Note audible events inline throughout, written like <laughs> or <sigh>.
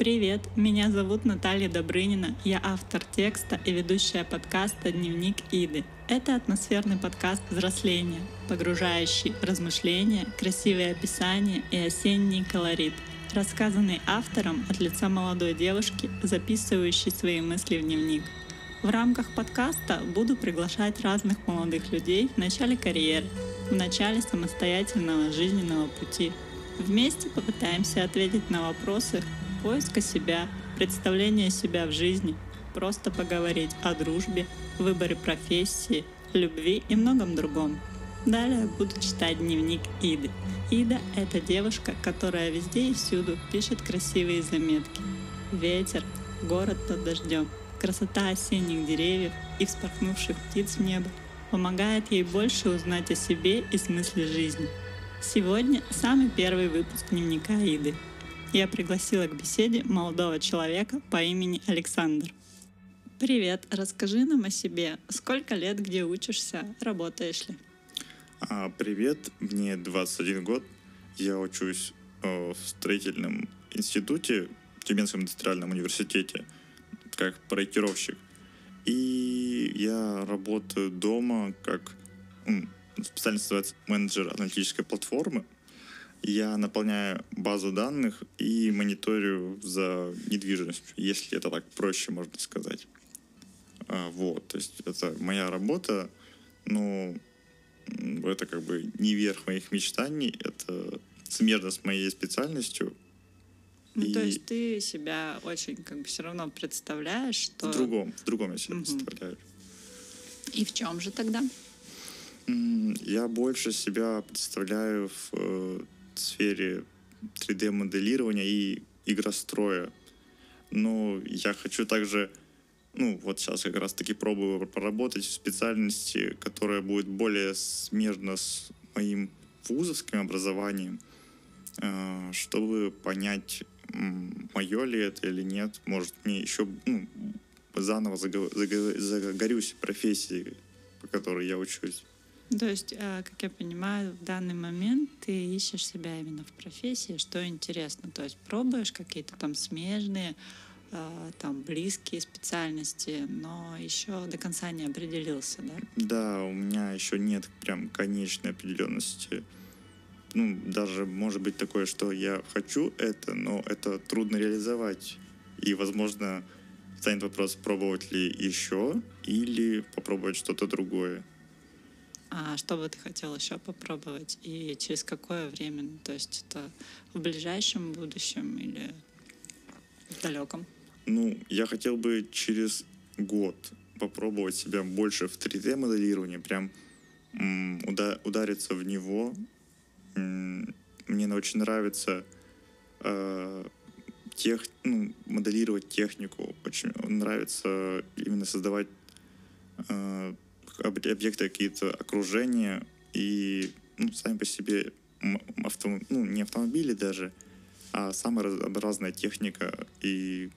Привет, меня зовут Наталья Добрынина, я автор текста и ведущая подкаста «Дневник Иды». Это атмосферный подкаст взросления, погружающий размышления, красивые описания и осенний колорит, рассказанный автором от лица молодой девушки, записывающей свои мысли в дневник. В рамках подкаста буду приглашать разных молодых людей в начале карьеры, в начале самостоятельного жизненного пути. Вместе попытаемся ответить на вопросы, поиска себя, представления себя в жизни, просто поговорить о дружбе, выборе профессии, любви и многом другом. Далее буду читать дневник Иды. Ида — это девушка, которая везде и всюду пишет красивые заметки. Ветер, город под дождем, красота осенних деревьев и вспорхнувших птиц в небо помогает ей больше узнать о себе и смысле жизни. Сегодня самый первый выпуск дневника Иды — я пригласила к беседе молодого человека по имени Александр. Привет, расскажи нам о себе. Сколько лет, где учишься, работаешь ли? А, привет, мне 21 год. Я учусь э, в строительном институте, в Тюменском индустриальном университете, как проектировщик. И я работаю дома как специальность называется менеджер аналитической платформы я наполняю базу данных и мониторю за недвижимостью, если это так проще можно сказать. А, вот, то есть это моя работа, но это как бы не верх моих мечтаний, это смежно с моей специальностью. Ну, и... то есть ты себя очень как бы все равно представляешь, что... В другом, в другом я себя угу. представляю. И в чем же тогда? Я больше себя представляю в э, сфере 3D-моделирования и игростроя. Но я хочу также, ну, вот сейчас как раз-таки пробую поработать в специальности, которая будет более смежна с моим вузовским образованием, э, чтобы понять, мое ли это или нет. Может, мне еще ну, заново загорюсь профессией, по которой я учусь. То есть, э, как я понимаю, в данный момент ты ищешь себя именно в профессии, что интересно. То есть пробуешь какие-то там смежные, э, там близкие специальности, но еще до конца не определился, да? Да, у меня еще нет прям конечной определенности. Ну, даже может быть такое, что я хочу это, но это трудно реализовать. И, возможно, станет вопрос, пробовать ли еще или попробовать что-то другое. А что бы ты хотел еще попробовать и через какое время? То есть это в ближайшем будущем или в далеком? Ну, я хотел бы через год попробовать себя больше в 3D-моделировании, прям уда- удариться в него. М- мне очень нравится э- тех, ну, моделировать технику. Очень нравится именно создавать э- объекты, какие-то окружения и ну, сами по себе авто, ну, не автомобили даже, а самая разнообразная техника. И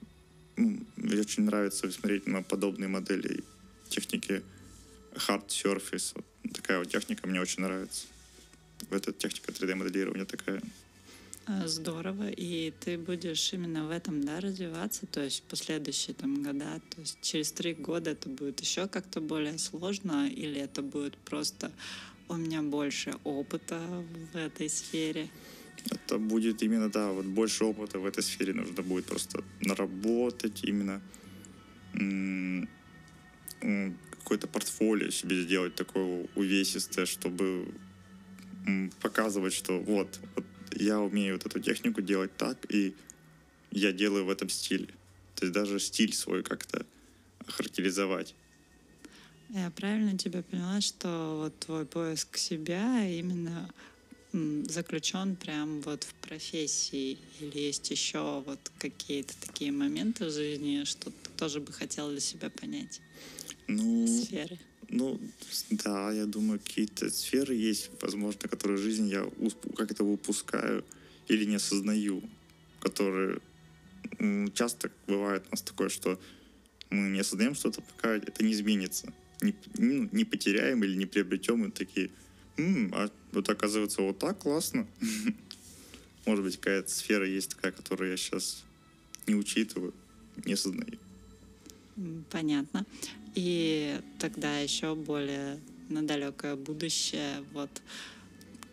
ну, мне очень нравится смотреть на подобные модели техники hard surface. Вот такая вот техника мне очень нравится. Эта техника 3D-моделирования такая. А, здорово. И ты будешь именно в этом да, развиваться, то есть в последующие там, года, то есть через три года это будет еще как-то более сложно, или это будет просто у меня больше опыта в этой сфере? Это будет именно, да, вот больше опыта в этой сфере нужно будет просто наработать именно какое-то портфолио себе сделать такое увесистое, чтобы показывать, что вот, вот я умею вот эту технику делать так, и я делаю в этом стиле. То есть даже стиль свой как-то характеризовать. Я правильно тебя поняла, что вот твой поиск себя именно заключен прям вот в профессии или есть еще вот какие-то такие моменты в жизни, что ты тоже бы хотел для себя понять? Ну, сферы. Ну, да, я думаю, какие-то сферы есть, возможно, которые в жизни я как-то выпускаю или не осознаю, которые часто бывает у нас такое, что мы не осознаем что-то, пока это не изменится. Не, ну, не потеряем или не приобретем, и такие, М, а вот оказывается вот так классно. <laughs> Может быть, какая-то сфера есть такая, которую я сейчас не учитываю, не сознаю. Понятно. И тогда еще более на далекое будущее, вот,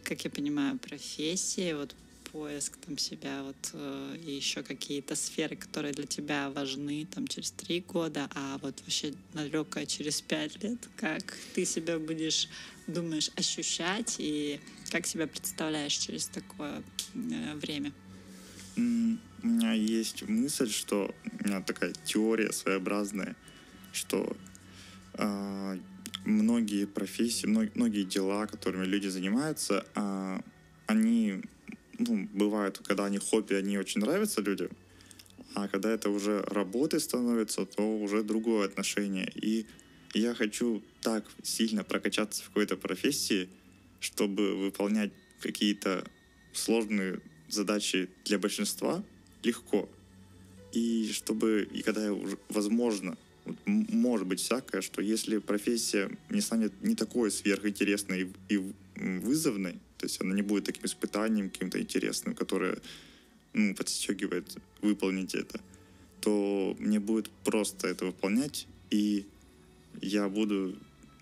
как я понимаю, профессии, вот поиск там себя, вот э, и еще какие-то сферы, которые для тебя важны там через три года, а вот вообще далекое через пять лет, как ты себя будешь, думаешь, ощущать и как себя представляешь через такое э, время? У меня есть мысль, что у меня такая теория своеобразная, что многие профессии, многие дела, которыми люди занимаются, э, они ну, бывают, когда они хобби, они очень нравятся людям, а когда это уже работой становится, то уже другое отношение. И я хочу так сильно прокачаться в какой-то профессии, чтобы выполнять какие-то сложные задачи для большинства легко. И чтобы, и когда уже, возможно, может быть всякое, что если профессия не станет не такой сверхинтересной и, вызовной, то есть она не будет таким испытанием каким-то интересным, которое ну, подстегивает выполнить это, то мне будет просто это выполнять, и я буду,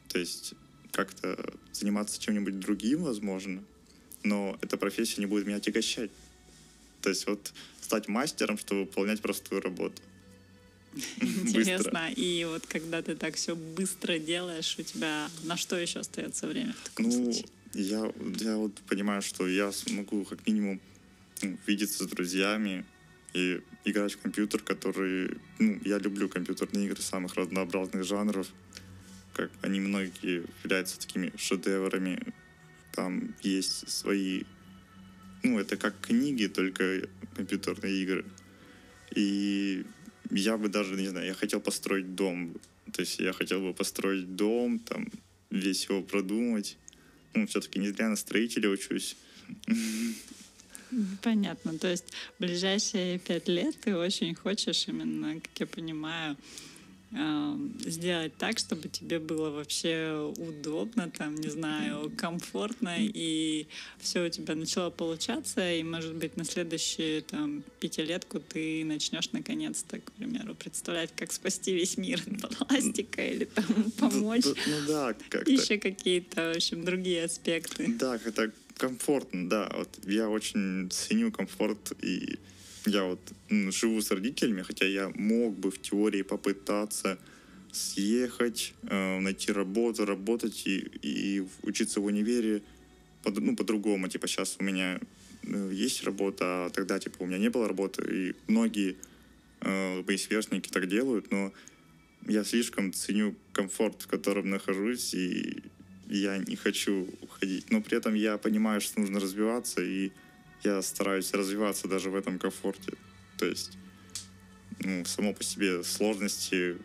то есть, как-то заниматься чем-нибудь другим, возможно, но эта профессия не будет меня отягощать. То есть вот стать мастером, чтобы выполнять простую работу. <laughs> Интересно. И вот когда ты так все быстро делаешь, у тебя на что еще остается время в таком ну, случае? Я, я вот понимаю, что я смогу как минимум ну, видеться с друзьями и играть в компьютер, который... Ну, я люблю компьютерные игры самых разнообразных жанров. Как они многие являются такими шедеврами. Там есть свои... Ну, это как книги, только компьютерные игры. И я бы даже, не знаю, я хотел построить дом. То есть я хотел бы построить дом, там, весь его продумать ну, все-таки не зря на строителя учусь. Понятно. То есть ближайшие пять лет ты очень хочешь именно, как я понимаю, сделать так, чтобы тебе было вообще удобно, там, не знаю, комфортно, и все у тебя начало получаться, и, может быть, на следующую там пятилетку ты начнешь наконец-то, к примеру, представлять, как спасти весь мир от пластика или там помочь. Ну, ну да, как Еще какие-то, в общем, другие аспекты. Да, это комфортно, да. Вот я очень ценю комфорт и я вот живу с родителями, хотя я мог бы в теории попытаться съехать, э, найти работу, работать и, и учиться в универе по, ну, по-другому. Типа сейчас у меня э, есть работа, а тогда типа у меня не было работы. И многие э, мои сверстники так делают, но я слишком ценю комфорт, в котором нахожусь, и я не хочу уходить. Но при этом я понимаю, что нужно развиваться, и я стараюсь развиваться даже в этом комфорте. То есть, ну, само по себе сложности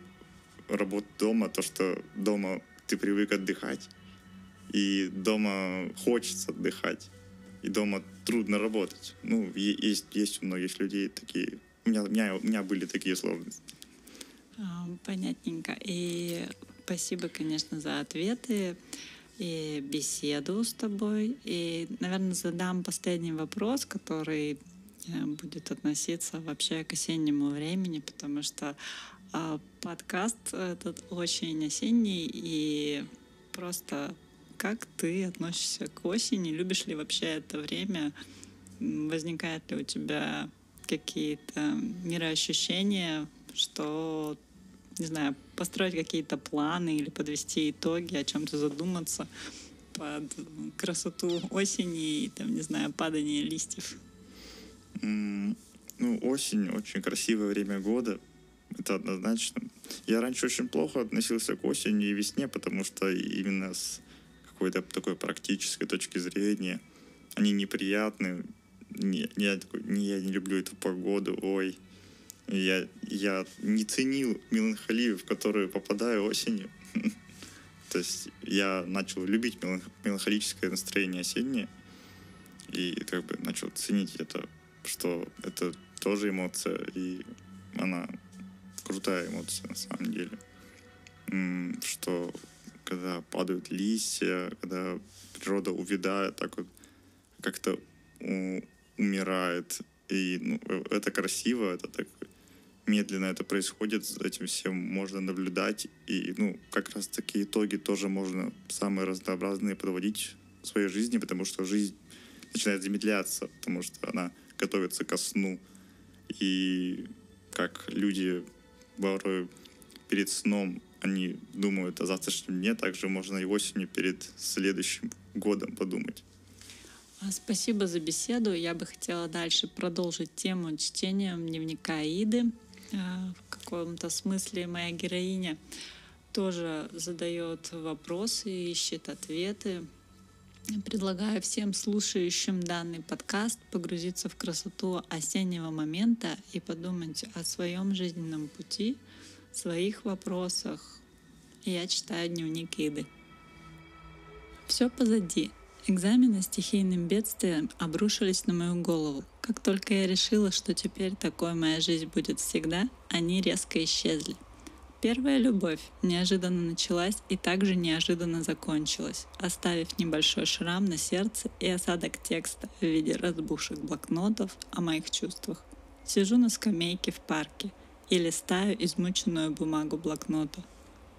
работы дома, то, что дома ты привык отдыхать, и дома хочется отдыхать, и дома трудно работать. Ну, есть, есть у многих людей такие... У меня, у меня, у меня были такие сложности. А, понятненько. И спасибо, конечно, за ответы и беседу с тобой. И, наверное, задам последний вопрос, который э, будет относиться вообще к осеннему времени, потому что э, подкаст этот очень осенний и просто как ты относишься к осени? Любишь ли вообще это время? Возникают ли у тебя какие-то мироощущения, что не знаю, построить какие-то планы или подвести итоги, о чем-то задуматься под красоту осени и, там, не знаю, падание листьев? Mm, ну, осень очень красивое время года. Это однозначно. Я раньше очень плохо относился к осени и весне, потому что именно с какой-то такой практической точки зрения они неприятны. Не, не, не, я не люблю эту погоду, ой, я, я не ценил меланхолию, в которую попадаю осенью. <laughs> То есть я начал любить меланхолическое настроение осеннее и как бы начал ценить это, что это тоже эмоция, и она крутая эмоция на самом деле. Что когда падают листья, когда природа увядает, так вот как-то умирает, и ну, это красиво, это так медленно это происходит, за этим всем можно наблюдать. И, ну, как раз таки итоги тоже можно самые разнообразные подводить в своей жизни, потому что жизнь начинает замедляться, потому что она готовится ко сну. И как люди порой перед сном они думают о завтрашнем дне, также можно и осенью перед следующим годом подумать. А, спасибо за беседу. Я бы хотела дальше продолжить тему чтения дневника Иды. А, в каком-то смысле моя героиня тоже задает вопросы, ищет ответы. Предлагаю всем слушающим данный подкаст погрузиться в красоту осеннего момента и подумать о своем жизненном пути, своих вопросах. Я читаю дневник Иды. Все позади. Экзамены стихийным бедствием обрушились на мою голову. Как только я решила, что теперь такой моя жизнь будет всегда, они резко исчезли. Первая любовь неожиданно началась и также неожиданно закончилась, оставив небольшой шрам на сердце и осадок текста в виде разбухших блокнотов о моих чувствах. Сижу на скамейке в парке и листаю измученную бумагу блокнота.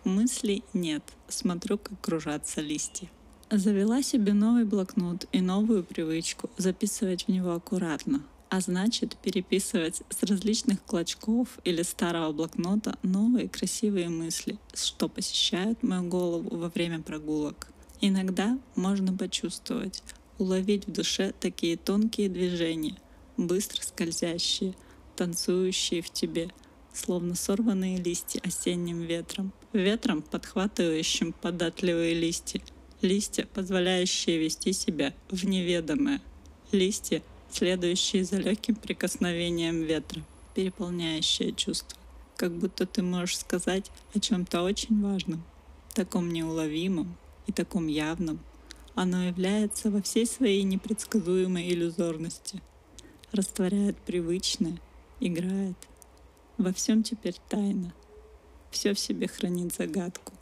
Мыслей нет, смотрю, как кружатся листья. Завела себе новый блокнот и новую привычку записывать в него аккуратно, а значит переписывать с различных клочков или старого блокнота новые красивые мысли, что посещают мою голову во время прогулок. Иногда можно почувствовать, уловить в душе такие тонкие движения, быстро скользящие, танцующие в тебе, словно сорванные листья осенним ветром, ветром, подхватывающим податливые листья — Листья, позволяющие вести себя в неведомое. Листья, следующие за легким прикосновением ветра, переполняющие чувства. Как будто ты можешь сказать о чем-то очень важном, таком неуловимом и таком явном. Оно является во всей своей непредсказуемой иллюзорности. Растворяет привычное, играет. Во всем теперь тайна. Все в себе хранит загадку,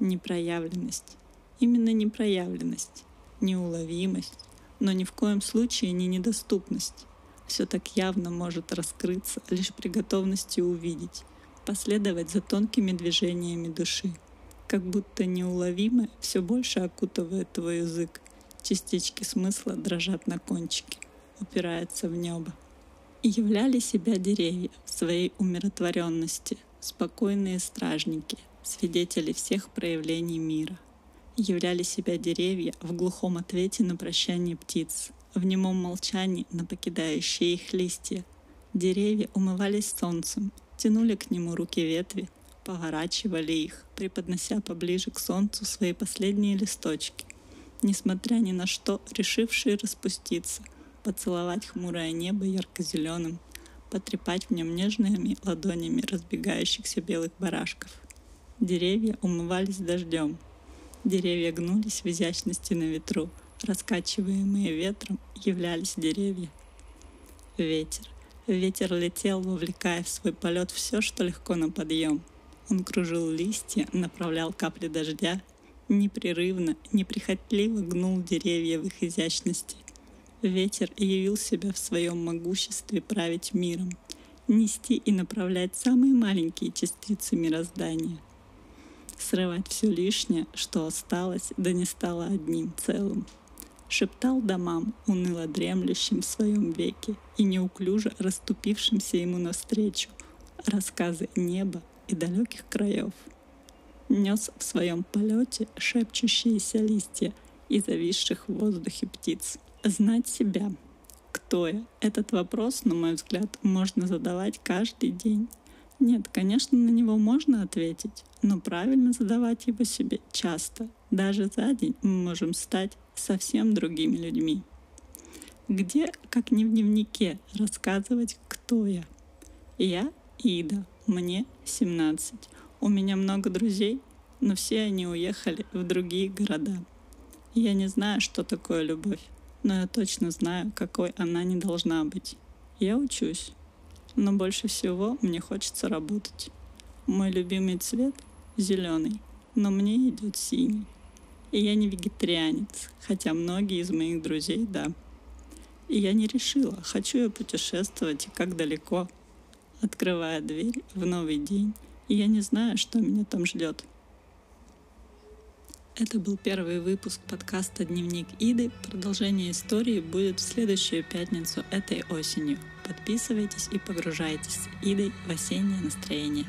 непроявленность. Именно непроявленность, неуловимость, но ни в коем случае не недоступность. Все так явно может раскрыться лишь при готовности увидеть, последовать за тонкими движениями души. Как будто неуловимое все больше окутывает твой язык. Частички смысла дрожат на кончике, упираются в небо. И являли себя деревья в своей умиротворенности, спокойные стражники, свидетели всех проявлений мира — являли себя деревья в глухом ответе на прощание птиц, в немом молчании на покидающие их листья. Деревья умывались солнцем, тянули к нему руки ветви, поворачивали их, преподнося поближе к солнцу свои последние листочки, несмотря ни на что, решившие распуститься, поцеловать хмурое небо ярко-зеленым, потрепать в нем нежными ладонями разбегающихся белых барашков. Деревья умывались дождем, Деревья гнулись в изящности на ветру, раскачиваемые ветром являлись деревья. Ветер. Ветер летел, вовлекая в свой полет все, что легко на подъем. Он кружил листья, направлял капли дождя, непрерывно, неприхотливо гнул деревья в их изящности. Ветер явил себя в своем могуществе править миром, нести и направлять самые маленькие частицы мироздания — срывать все лишнее, что осталось, да не стало одним целым. Шептал домам, уныло дремлющим в своем веке и неуклюже расступившимся ему навстречу, рассказы неба и далеких краев. Нес в своем полете шепчущиеся листья и зависших в воздухе птиц. Знать себя. Кто я? Этот вопрос, на мой взгляд, можно задавать каждый день. Нет, конечно, на него можно ответить, но правильно задавать его себе часто. Даже за день мы можем стать совсем другими людьми. Где, как не в дневнике, рассказывать, кто я? Я Ида, мне 17. У меня много друзей, но все они уехали в другие города. Я не знаю, что такое любовь, но я точно знаю, какой она не должна быть. Я учусь, но больше всего мне хочется работать. Мой любимый цвет — зеленый, но мне идет синий. И я не вегетарианец, хотя многие из моих друзей — да. И я не решила, хочу я путешествовать и как далеко. открывая дверь в новый день, и я не знаю, что меня там ждет. Это был первый выпуск подкаста «Дневник Иды». Продолжение истории будет в следующую пятницу этой осенью. Подписывайтесь и погружайтесь с Идой в осеннее настроение.